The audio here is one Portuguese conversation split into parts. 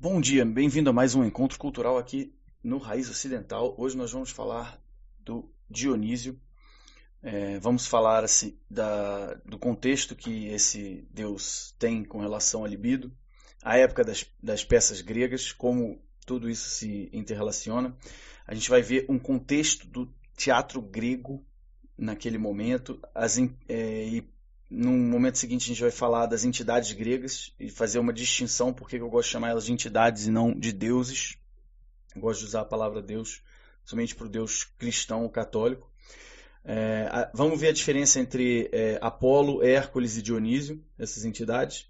Bom dia, bem-vindo a mais um encontro cultural aqui no Raiz Ocidental. Hoje nós vamos falar do Dionísio. É, vamos falar assim, da, do contexto que esse deus tem com relação à libido, a época das, das peças gregas, como tudo isso se interrelaciona. A gente vai ver um contexto do teatro grego naquele momento as, é, e no momento seguinte, a gente vai falar das entidades gregas e fazer uma distinção, porque eu gosto de chamar elas de entidades e não de deuses. Eu gosto de usar a palavra Deus somente para o Deus cristão ou católico. É, vamos ver a diferença entre é, Apolo, Hércules e Dionísio, essas entidades.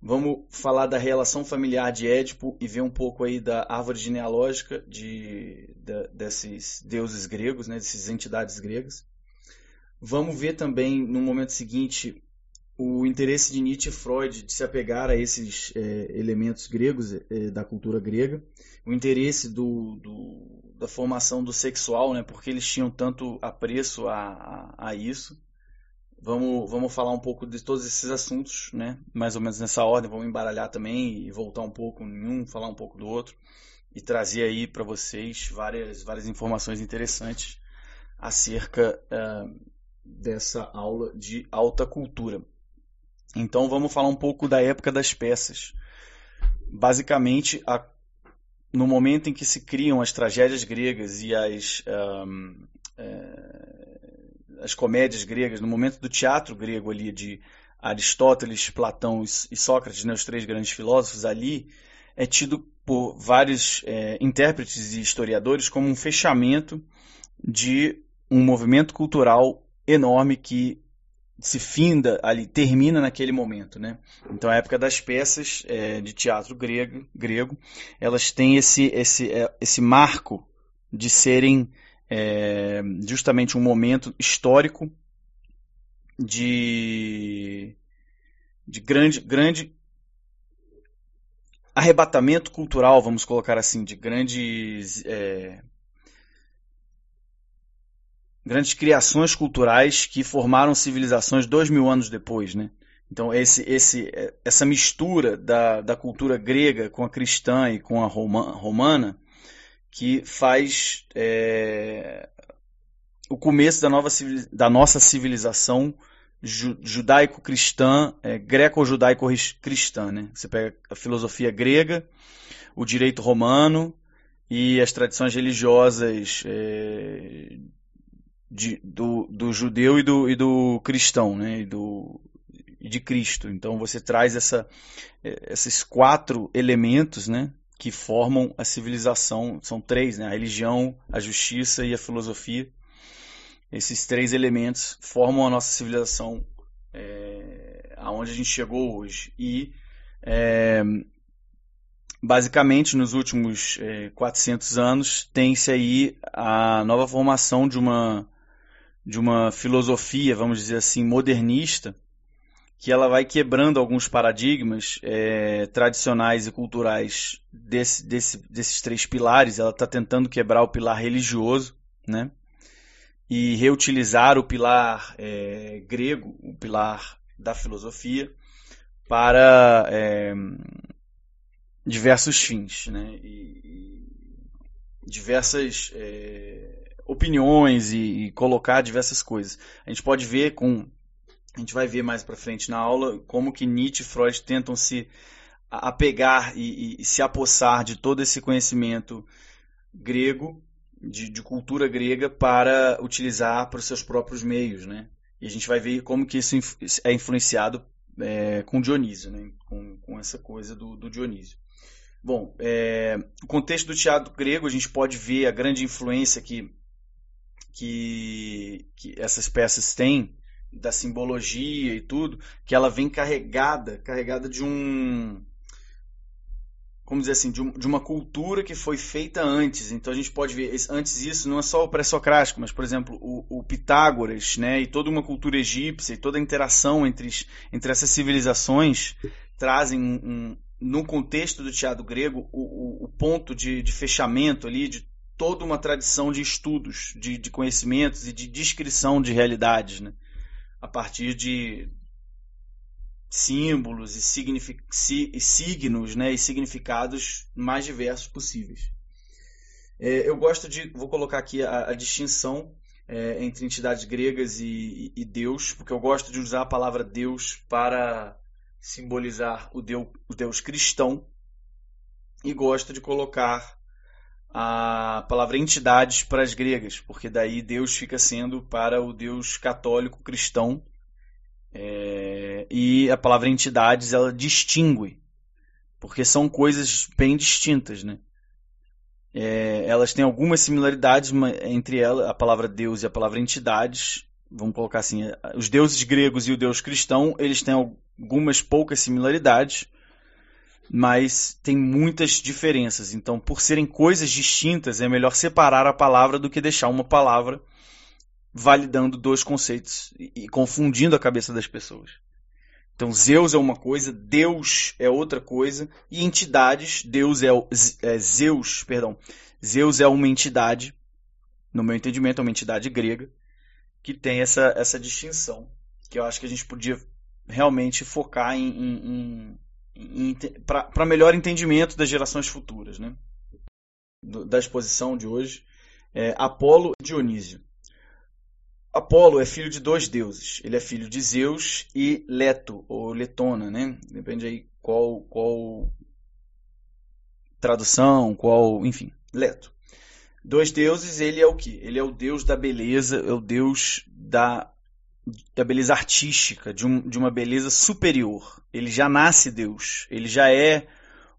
Vamos falar da relação familiar de Édipo e ver um pouco aí da árvore genealógica de, de desses deuses gregos, né, dessas entidades gregas. Vamos ver também, no momento seguinte, o interesse de Nietzsche e Freud de se apegar a esses é, elementos gregos, é, da cultura grega, o interesse do, do, da formação do sexual, né, porque eles tinham tanto apreço a, a, a, isso. Vamos, vamos falar um pouco de todos esses assuntos, né, mais ou menos nessa ordem, vamos embaralhar também e voltar um pouco em um, falar um pouco do outro e trazer aí para vocês várias, várias informações interessantes acerca uh, dessa aula de alta cultura. Então vamos falar um pouco da época das peças. Basicamente, a, no momento em que se criam as tragédias gregas e as, um, é, as comédias gregas, no momento do teatro grego ali de Aristóteles, Platão e Sócrates, né, os três grandes filósofos ali, é tido por vários é, intérpretes e historiadores como um fechamento de um movimento cultural enorme que se finda ali, termina naquele momento, né? Então a época das peças é, de teatro grego, grego, elas têm esse esse é, esse marco de serem é, justamente um momento histórico de de grande grande arrebatamento cultural, vamos colocar assim, de grandes é, grandes criações culturais que formaram civilizações dois mil anos depois, né? Então esse, esse, essa mistura da, da cultura grega com a cristã e com a roma, romana que faz é, o começo da, nova, da nossa civilização judaico-cristã, é, greco-judaico-cristã. Né? Você pega a filosofia grega, o direito romano e as tradições religiosas é, de, do, do judeu e do, e do cristão, né? E do, de Cristo. Então você traz essa, eh, esses quatro elementos, né? Que formam a civilização. São três, né? A religião, a justiça e a filosofia. Esses três elementos formam a nossa civilização é, aonde a gente chegou hoje. E é, basicamente nos últimos é, 400 anos tem-se aí a nova formação de uma de uma filosofia, vamos dizer assim, modernista, que ela vai quebrando alguns paradigmas é, tradicionais e culturais desse, desse, desses três pilares. Ela está tentando quebrar o pilar religioso, né? E reutilizar o pilar é, grego, o pilar da filosofia, para é, diversos fins, né? E, e diversas é, opiniões e, e, colocar diversas coisas. A gente pode ver com a gente vai ver mais para frente na aula como que Nietzsche e Freud tentam se apegar e, e, e se apossar de todo esse conhecimento grego, de, de, cultura grega, para utilizar para os seus próprios meios, né? E a gente vai ver como que isso é influenciado é, com Dionísio, né? com, com essa coisa do, do Dionísio. Bom, é, o contexto do teatro grego, a gente pode ver a grande influência que que, que essas peças têm, da simbologia e tudo, que ela vem carregada, carregada de um como dizer assim, de, um, de, uma cultura que foi feita antes. Então a gente pode ver, antes isso não é só o pré-socrático, mas, por exemplo, o, o, Pitágoras, né, e toda uma cultura egípcia, e toda a interação entre, entre essas civilizações trazem um, um, no contexto do teatro grego o, o ponto de, de, fechamento ali de toda uma tradição de estudos, de, de conhecimentos e de descrição de realidades, né? a partir de, símbolos e, e, signos né, e significados mais diversos possíveis. É, eu gosto de, vou colocar aqui a, a distinção é, entre entidades gregas e, e, Deus, porque eu gosto de usar a palavra Deus para simbolizar o Deus, o Deus cristão e gosto de colocar a palavra entidades para as gregas, porque daí Deus fica sendo para o Deus católico cristão é, e a palavra entidades ela distingue, porque são coisas bem distintas, né? É, elas têm algumas similaridades entre ela, a palavra Deus e a palavra entidades. Vamos colocar assim, os deuses gregos e o Deus cristão, eles têm algumas poucas similaridades, mas tem muitas diferenças. Então, por serem coisas distintas, é melhor separar a palavra do que deixar uma palavra validando dois conceitos e confundindo a cabeça das pessoas. Então, Zeus é uma coisa, Deus é outra coisa, e entidades, Deus é, é Zeus, perdão, Zeus é uma entidade, no meu entendimento, é uma entidade grega, que tem essa, essa distinção, que eu acho que a gente podia realmente focar em, em, em, para melhor entendimento das gerações futuras, né? da exposição de hoje, é Apolo e Dionísio. Apolo é filho de dois deuses. Ele é filho de Zeus e Leto, ou Letona, né? Depende aí qual, qual tradução, qual, enfim, Leto. Dois deuses, ele é o que? Ele é o deus da beleza, é o deus da, da beleza artística, de, um, de uma beleza superior. Ele já nasce Deus, ele já é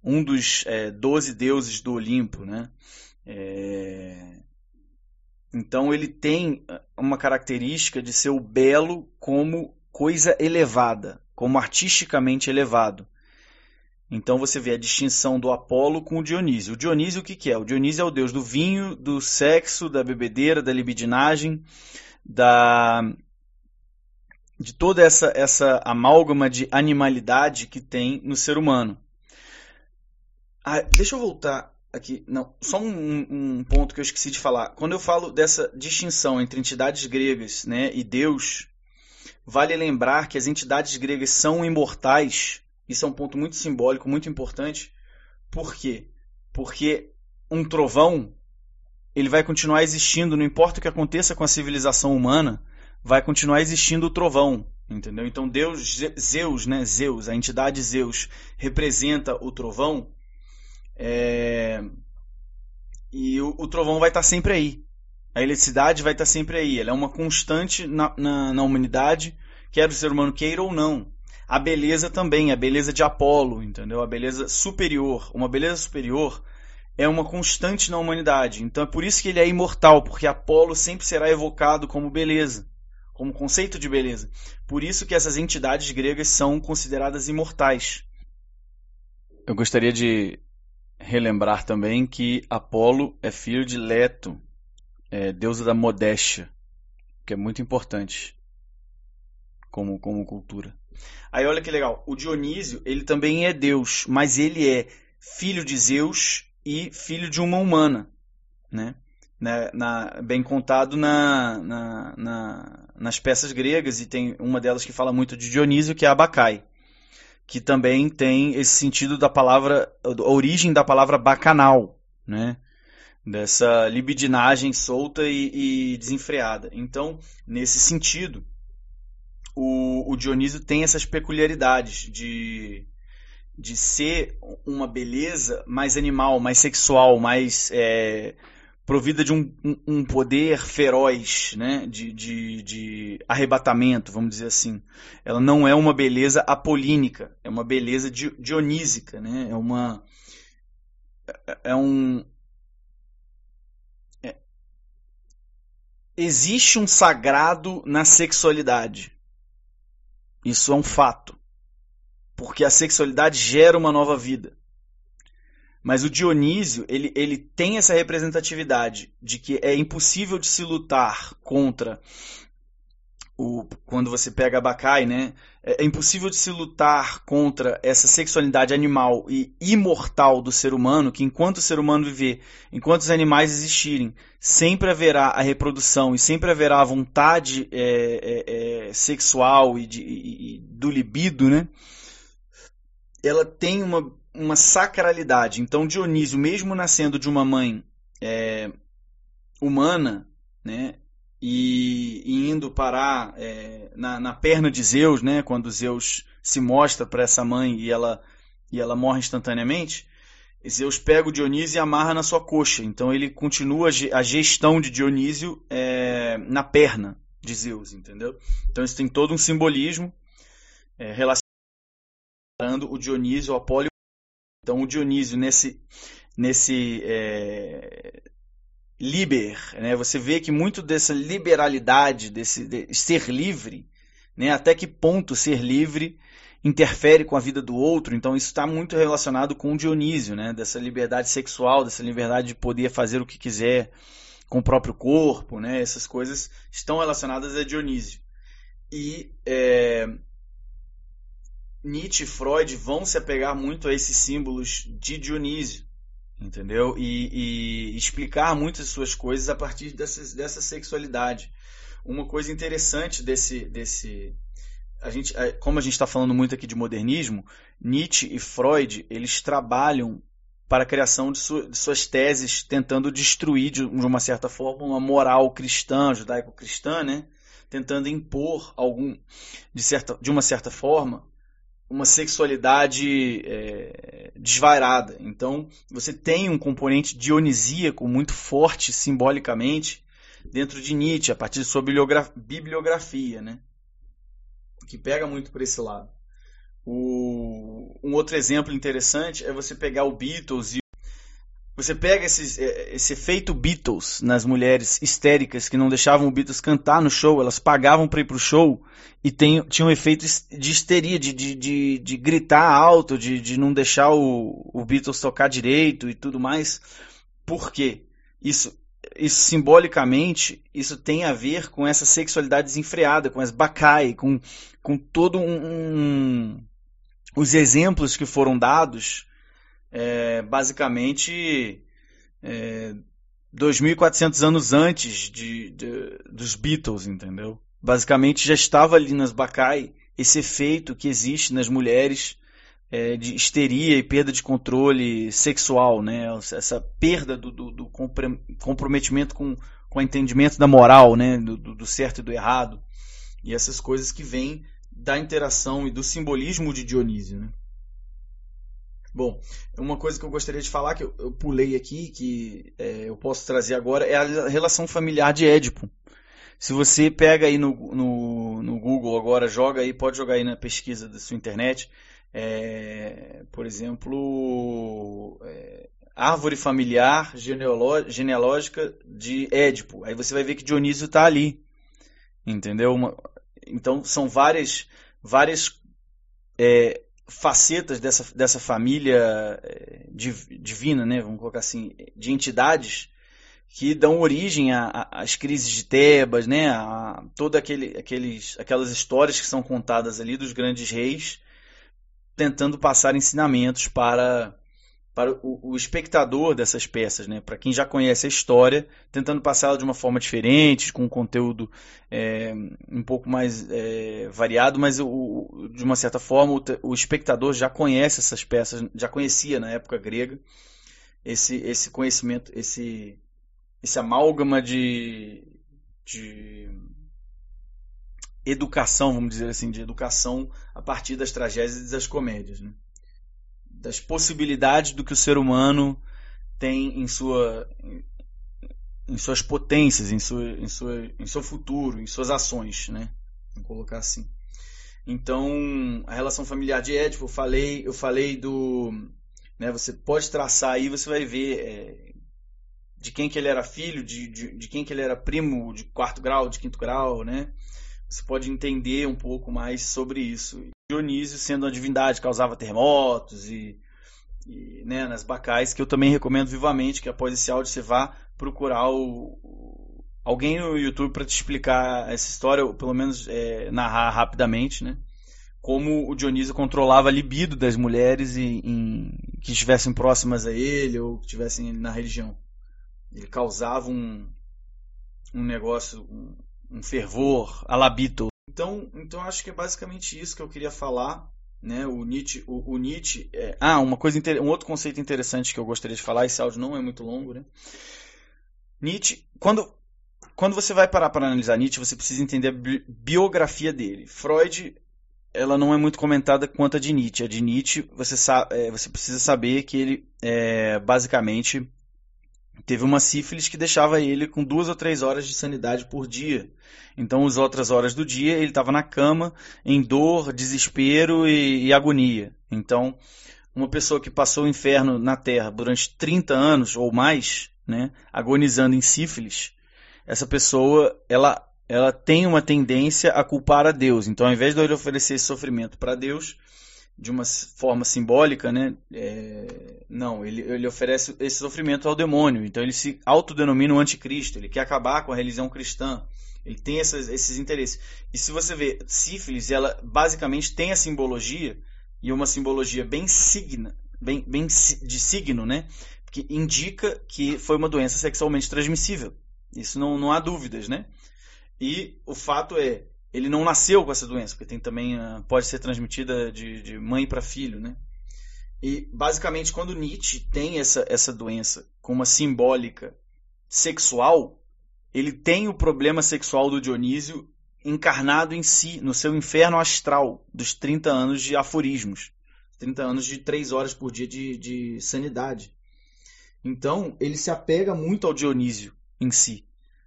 um dos é, doze deuses do Olimpo, né? É, então ele tem uma característica de ser o belo como coisa elevada, como artisticamente elevado. Então você vê a distinção do Apolo com o Dionísio. O Dionísio o que, que é? O Dionísio é o deus do vinho, do sexo, da bebedeira, da libidinagem, da de toda essa essa amálgama de animalidade que tem no ser humano. Ah, deixa eu voltar aqui, não, só um, um, ponto que eu esqueci de falar. Quando eu falo dessa distinção entre entidades gregas né, e Deus, vale lembrar que as entidades gregas são imortais. Isso é um ponto muito simbólico, muito importante. Por quê? Porque um trovão ele vai continuar existindo, não importa o que aconteça com a civilização humana, vai continuar existindo o trovão, entendeu? Então Deus, Zeus, né, Zeus, a entidade Zeus representa o trovão é... E o, o, trovão vai estar sempre aí. A eletricidade vai estar sempre aí. Ela é uma constante na, na, na humanidade, quer o ser humano queira ou não. A beleza também, a beleza de Apolo, entendeu? A beleza superior. Uma beleza superior é uma constante na humanidade. Então é por isso que ele é imortal, porque Apolo sempre será evocado como beleza, como conceito de beleza. Por isso que essas entidades gregas são consideradas imortais. Eu gostaria de relembrar também que Apolo é filho de Leto, é, deusa da modéstia, que é muito importante como, como cultura. Aí olha que legal, o Dionísio ele também é deus, mas ele é filho de Zeus e filho de uma humana, né? Na, na, bem contado na, na, nas peças gregas, e tem uma delas que fala muito de Dionísio, que é Abacai que também tem esse sentido da palavra, a origem da palavra bacanal, né? Dessa libidinagem solta e, e desenfreada. Então, nesse sentido, o, o Dionísio tem essas peculiaridades de, de ser uma beleza mais animal, mais sexual, mais é, provida de um, um, poder feroz, né? de, de, de, arrebatamento, vamos dizer assim. Ela não é uma beleza apolínica, é uma beleza dionísica, né? é uma. É um. É, existe um sagrado na sexualidade. Isso é um fato. Porque a sexualidade gera uma nova vida. Mas o Dionísio, ele, ele tem essa representatividade de que é impossível de se lutar contra o, quando você pega Bacai, né? É, é impossível de se lutar contra essa sexualidade animal e imortal do ser humano, que enquanto o ser humano viver, enquanto os animais existirem, sempre haverá a reprodução e sempre haverá a vontade é, é, é sexual e, de, e, do libido, né? Ela tem uma, uma sacralidade. Então Dionísio, mesmo nascendo de uma mãe é, humana, né? e, e indo parar é, na, na, perna de Zeus, né, quando Zeus se mostra para essa mãe e ela, e ela morre instantaneamente, Zeus pega o Dionísio e amarra na sua coxa. Então ele continua a gestão de Dionísio é, na perna de Zeus, entendeu? Então isso tem todo um simbolismo é, relacionando o Dionísio ao Apolo. Então o Dionísio nesse nesse é, liber, né? Você vê que muito dessa liberalidade, desse de ser livre, né? Até que ponto ser livre interfere com a vida do outro? Então isso está muito relacionado com o Dionísio, né? Dessa liberdade sexual, dessa liberdade de poder fazer o que quiser com o próprio corpo, né? Essas coisas estão relacionadas a Dionísio. E é, Nietzsche e Freud vão se apegar muito a esses símbolos de Dionísio entendeu? E, e, explicar muitas suas coisas a partir dessa, sexualidade. Uma coisa interessante desse, desse a gente, como a gente está falando muito aqui de modernismo, Nietzsche e Freud eles trabalham para a criação de, de suas teses, tentando destruir de, de, uma certa forma uma moral cristã, judaico-cristã, né? tentando impor algum de certa de uma certa forma uma sexualidade é, desvairada. Então, você tem um componente dionisíaco muito forte simbolicamente dentro de Nietzsche, a partir de sua bibliografia, né? que pega muito por esse lado. O, um outro exemplo interessante é você pegar o Beatles e você pega esse, é, esse efeito Beatles nas mulheres histéricas que não deixavam o Beatles cantar no show, elas pagavam para ir pro show e tem, tinha um efeito de histeria, de, de, de, de gritar alto, de, de não deixar o, o Beatles tocar direito e tudo mais. Por quê? Isso, isso simbolicamente, isso tem a ver com essa sexualidade desenfreada, com as bacai, com, com todo um, um os exemplos que foram dados é, basicamente é, 2.400 anos antes de, de, dos Beatles, entendeu? Basicamente já estava ali nas Bacai esse efeito que existe nas mulheres é, de histeria e perda de controle sexual, né? Essa perda do, do, do comprometimento com, com o entendimento da moral, né? Do, do, certo e do errado. E essas coisas que vêm da interação e do simbolismo de Dionísio, né? Bom, uma coisa que eu gostaria de falar, que eu, eu pulei aqui, que é, eu posso trazer agora, é a relação familiar de Édipo. Se você pega aí no, no, no Google agora, joga aí, pode jogar aí na pesquisa da sua internet, é, por exemplo, é, árvore familiar genealógica de Édipo. Aí você vai ver que Dionísio está ali, entendeu? Uma, então são várias, várias é, facetas dessa, dessa família eh, divina, né, vamos colocar assim, de entidades que dão origem às crises de Tebas, né, a toda aquele, aqueles, aquelas histórias que são contadas ali dos grandes reis, tentando passar ensinamentos para para o, o, espectador dessas peças, né? para quem já conhece a história, tentando passá-la de uma forma diferente, com um conteúdo é, um pouco mais é, variado, mas o, de uma certa forma o, o, espectador já conhece essas peças, já conhecia na época grega esse, esse conhecimento, esse, esse amálgama de, de educação, vamos dizer assim, de educação a partir das tragédias e das comédias. Né? Das possibilidades do que o ser humano tem em sua em, suas potências, em, sua, em, sua, em seu futuro, em suas ações, né? Vamos colocar assim. Então, a relação familiar de Édipo, eu falei, eu falei do, né? Você pode traçar aí, você vai ver é, de quem que ele era filho, de, de, de quem que ele era primo de quarto grau, de quinto grau, né? Você pode entender um pouco mais sobre isso. Dionísio sendo uma divindade, causava terremotos e, e né, nas bacais, que eu também recomendo vivamente que após esse áudio você vá procurar o, alguém no YouTube para te explicar essa história, ou pelo menos é, narrar rapidamente, né? Como o Dionísio controlava a libido das mulheres e, em, que estivessem próximas a ele ou que estivessem na religião. Ele causava um, um negócio, um, um fervor alabito. Então, então acho que é basicamente isso que eu queria falar. Né, o Nietzsche, o, o Nietzsche é... ah, uma coisa, um outro conceito interessante que eu gostaria de falar. Esse áudio não é muito longo, né? Nietzsche, quando quando você vai parar para analisar Nietzsche, você precisa entender a biografia dele. Freud, ela não é muito comentada quanto a de Nietzsche. A de Nietzsche, você, sabe, é, você precisa saber que ele, é, basicamente, teve uma sífilis que deixava ele com duas ou três horas de sanidade por dia. Então, as outras horas do dia, ele estava na cama, em dor, desespero e, e, agonia. Então, uma pessoa que passou o inferno na Terra durante 30 anos ou mais, né, agonizando em sífilis, essa pessoa ela, ela tem uma tendência a culpar a Deus. Então, ao invés de ele oferecer esse sofrimento para Deus, de uma forma simbólica, né? É, não, ele, ele oferece esse sofrimento ao demônio. Então ele se autodenomina o anticristo. Ele quer acabar com a religião cristã. Ele tem essas, esses interesses. E se você vê sífilis, ela basicamente tem a simbologia e uma simbologia bem signa, bem, bem de signo, né? Que indica que foi uma doença sexualmente transmissível. Isso não, não há dúvidas, né? E o fato é, ele não nasceu com essa doença, porque tem também uh, pode ser transmitida de, de mãe para filho, né? E basicamente quando Nietzsche tem essa, essa doença com uma simbólica sexual, ele tem o problema sexual do Dionísio encarnado em si, no seu inferno astral dos 30 anos de aforismos, 30 anos de 3 horas por dia de, de sanidade. Então, ele se apega muito ao Dionísio em si.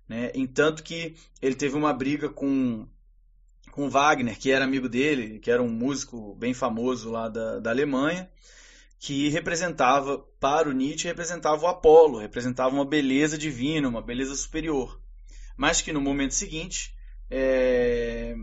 Né? Entanto que ele teve uma briga com, com Wagner, que era amigo dele, que era um músico bem famoso lá da, da Alemanha, que representava, para o Nietzsche, representava o Apolo, representava uma beleza divina, uma beleza superior. Mas que no momento seguinte, é,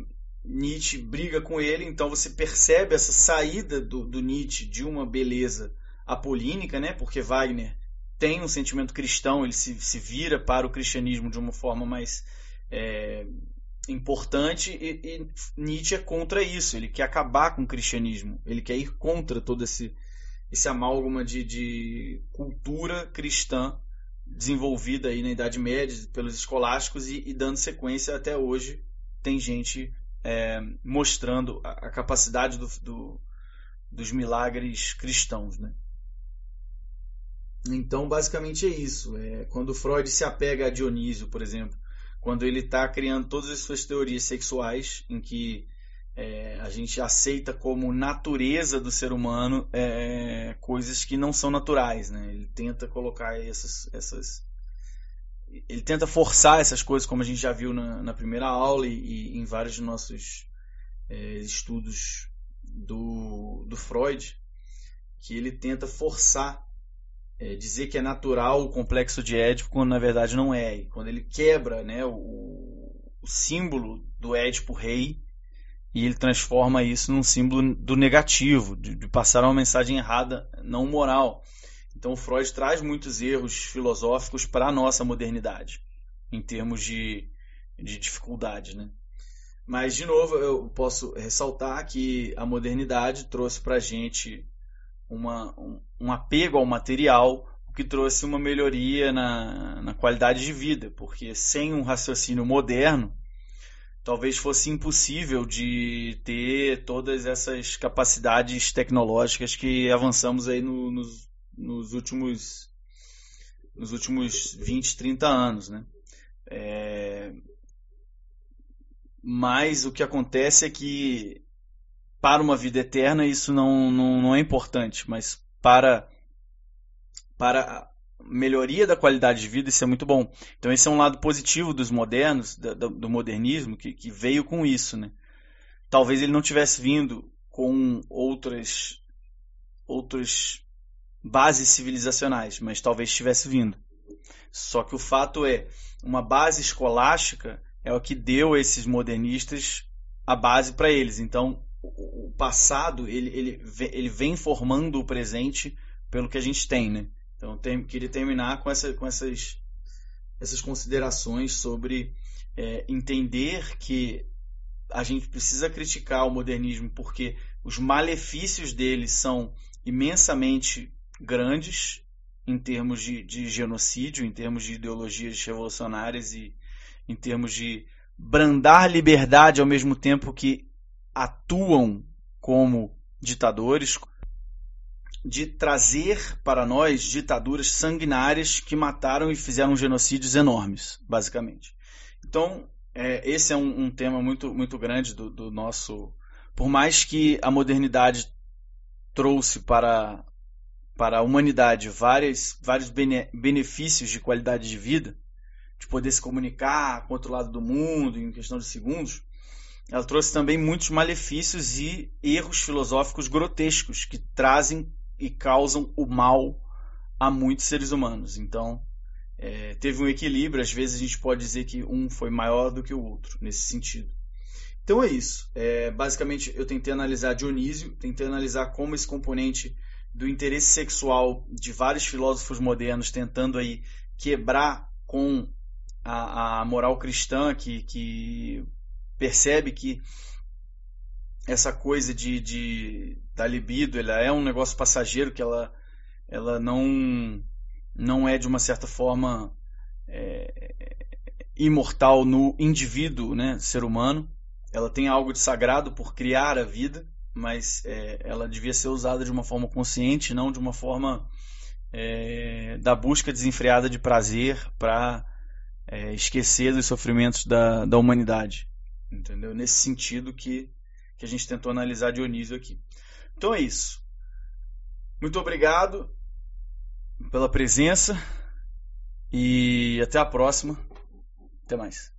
Nietzsche briga com ele, então você percebe essa saída do, do Nietzsche de uma beleza apolínica, né? porque Wagner tem um sentimento cristão, ele se, se vira para o cristianismo de uma forma mais é, importante e, e, Nietzsche é contra isso, ele quer acabar com o cristianismo, ele quer ir contra todo esse, esse amálgama de, de cultura cristã desenvolvida aí na Idade Média pelos escolásticos e, e dando sequência até hoje tem gente é, mostrando a, a capacidade do, do, dos milagres cristãos, né? Então, basicamente é isso. É, quando Freud se apega a Dionísio, por exemplo, quando ele está criando todas as suas teorias sexuais, em que é, a gente aceita como natureza do ser humano é, coisas que não são naturais. Né? Ele tenta colocar essas, essas. Ele tenta forçar essas coisas, como a gente já viu na, na primeira aula e, e, em vários de nossos é, estudos do, do Freud, que ele tenta forçar é, dizer que é natural o complexo de Édipo quando na verdade não é. E quando ele quebra né, o, o, símbolo do Édipo rei e ele transforma isso num símbolo do negativo, de, de passar uma mensagem errada, não moral. Então Freud traz muitos erros filosóficos para a nossa modernidade, em termos de, de dificuldade. Né? Mas, de novo, eu posso ressaltar que a modernidade trouxe para a gente uma, um, apego ao material, o que trouxe uma melhoria na, na qualidade de vida, porque sem um raciocínio moderno, talvez fosse impossível de ter todas essas capacidades tecnológicas que avançamos aí no, nos, nos, últimos nos últimos 20, 30 anos, né? É... Mas o que acontece é que para uma vida eterna isso não, não, não é importante, mas para para melhoria da qualidade de vida isso é muito bom. Então esse é um lado positivo dos modernos, do, do modernismo, que, que veio com isso. Né? Talvez ele não tivesse vindo com outras, outras bases civilizacionais, mas talvez tivesse vindo. Só que o fato é, uma base escolástica é o que deu a esses modernistas a base para eles. Então, o passado ele, ele, ele vem formando o presente pelo que a gente tem, né? Então tem, queria terminar com, essa, com essas essas considerações sobre é, entender que a gente precisa criticar o modernismo porque os malefícios dele são imensamente grandes em termos de, de genocídio, em termos de ideologias revolucionárias e em termos de brandar liberdade ao mesmo tempo que atuam como ditadores, de trazer para nós ditaduras sanguinárias que mataram e fizeram genocídios enormes, basicamente. Então, é, esse é um, um, tema muito, muito grande do, do nosso. Por mais que a modernidade trouxe para, para a humanidade várias, vários bene, benefícios de qualidade de vida, de poder se comunicar com outro lado do mundo em questão de segundos, ela trouxe também muitos malefícios e erros filosóficos grotescos que trazem e causam o mal a muitos seres humanos. Então, é, teve um equilíbrio. Às vezes a gente pode dizer que um foi maior do que o outro, nesse sentido. Então é isso. É, basicamente, eu tentei analisar Dionísio, tentei analisar como esse componente do interesse sexual de vários filósofos modernos tentando aí quebrar com a, a moral cristã que, que percebe que essa coisa de, de da libido ela é um negócio passageiro que ela ela não não é de uma certa forma é, imortal no indivíduo né ser humano. Ela tem algo de sagrado por criar a vida mas é, ela devia ser usada de uma forma consciente não de uma forma é, da busca desenfreada de prazer para é, esquecer dos sofrimentos da, da humanidade entendeu nesse sentido que que a gente tentou analisar Dionísio aqui. Então é isso. Muito obrigado pela presença e até a próxima. Até mais.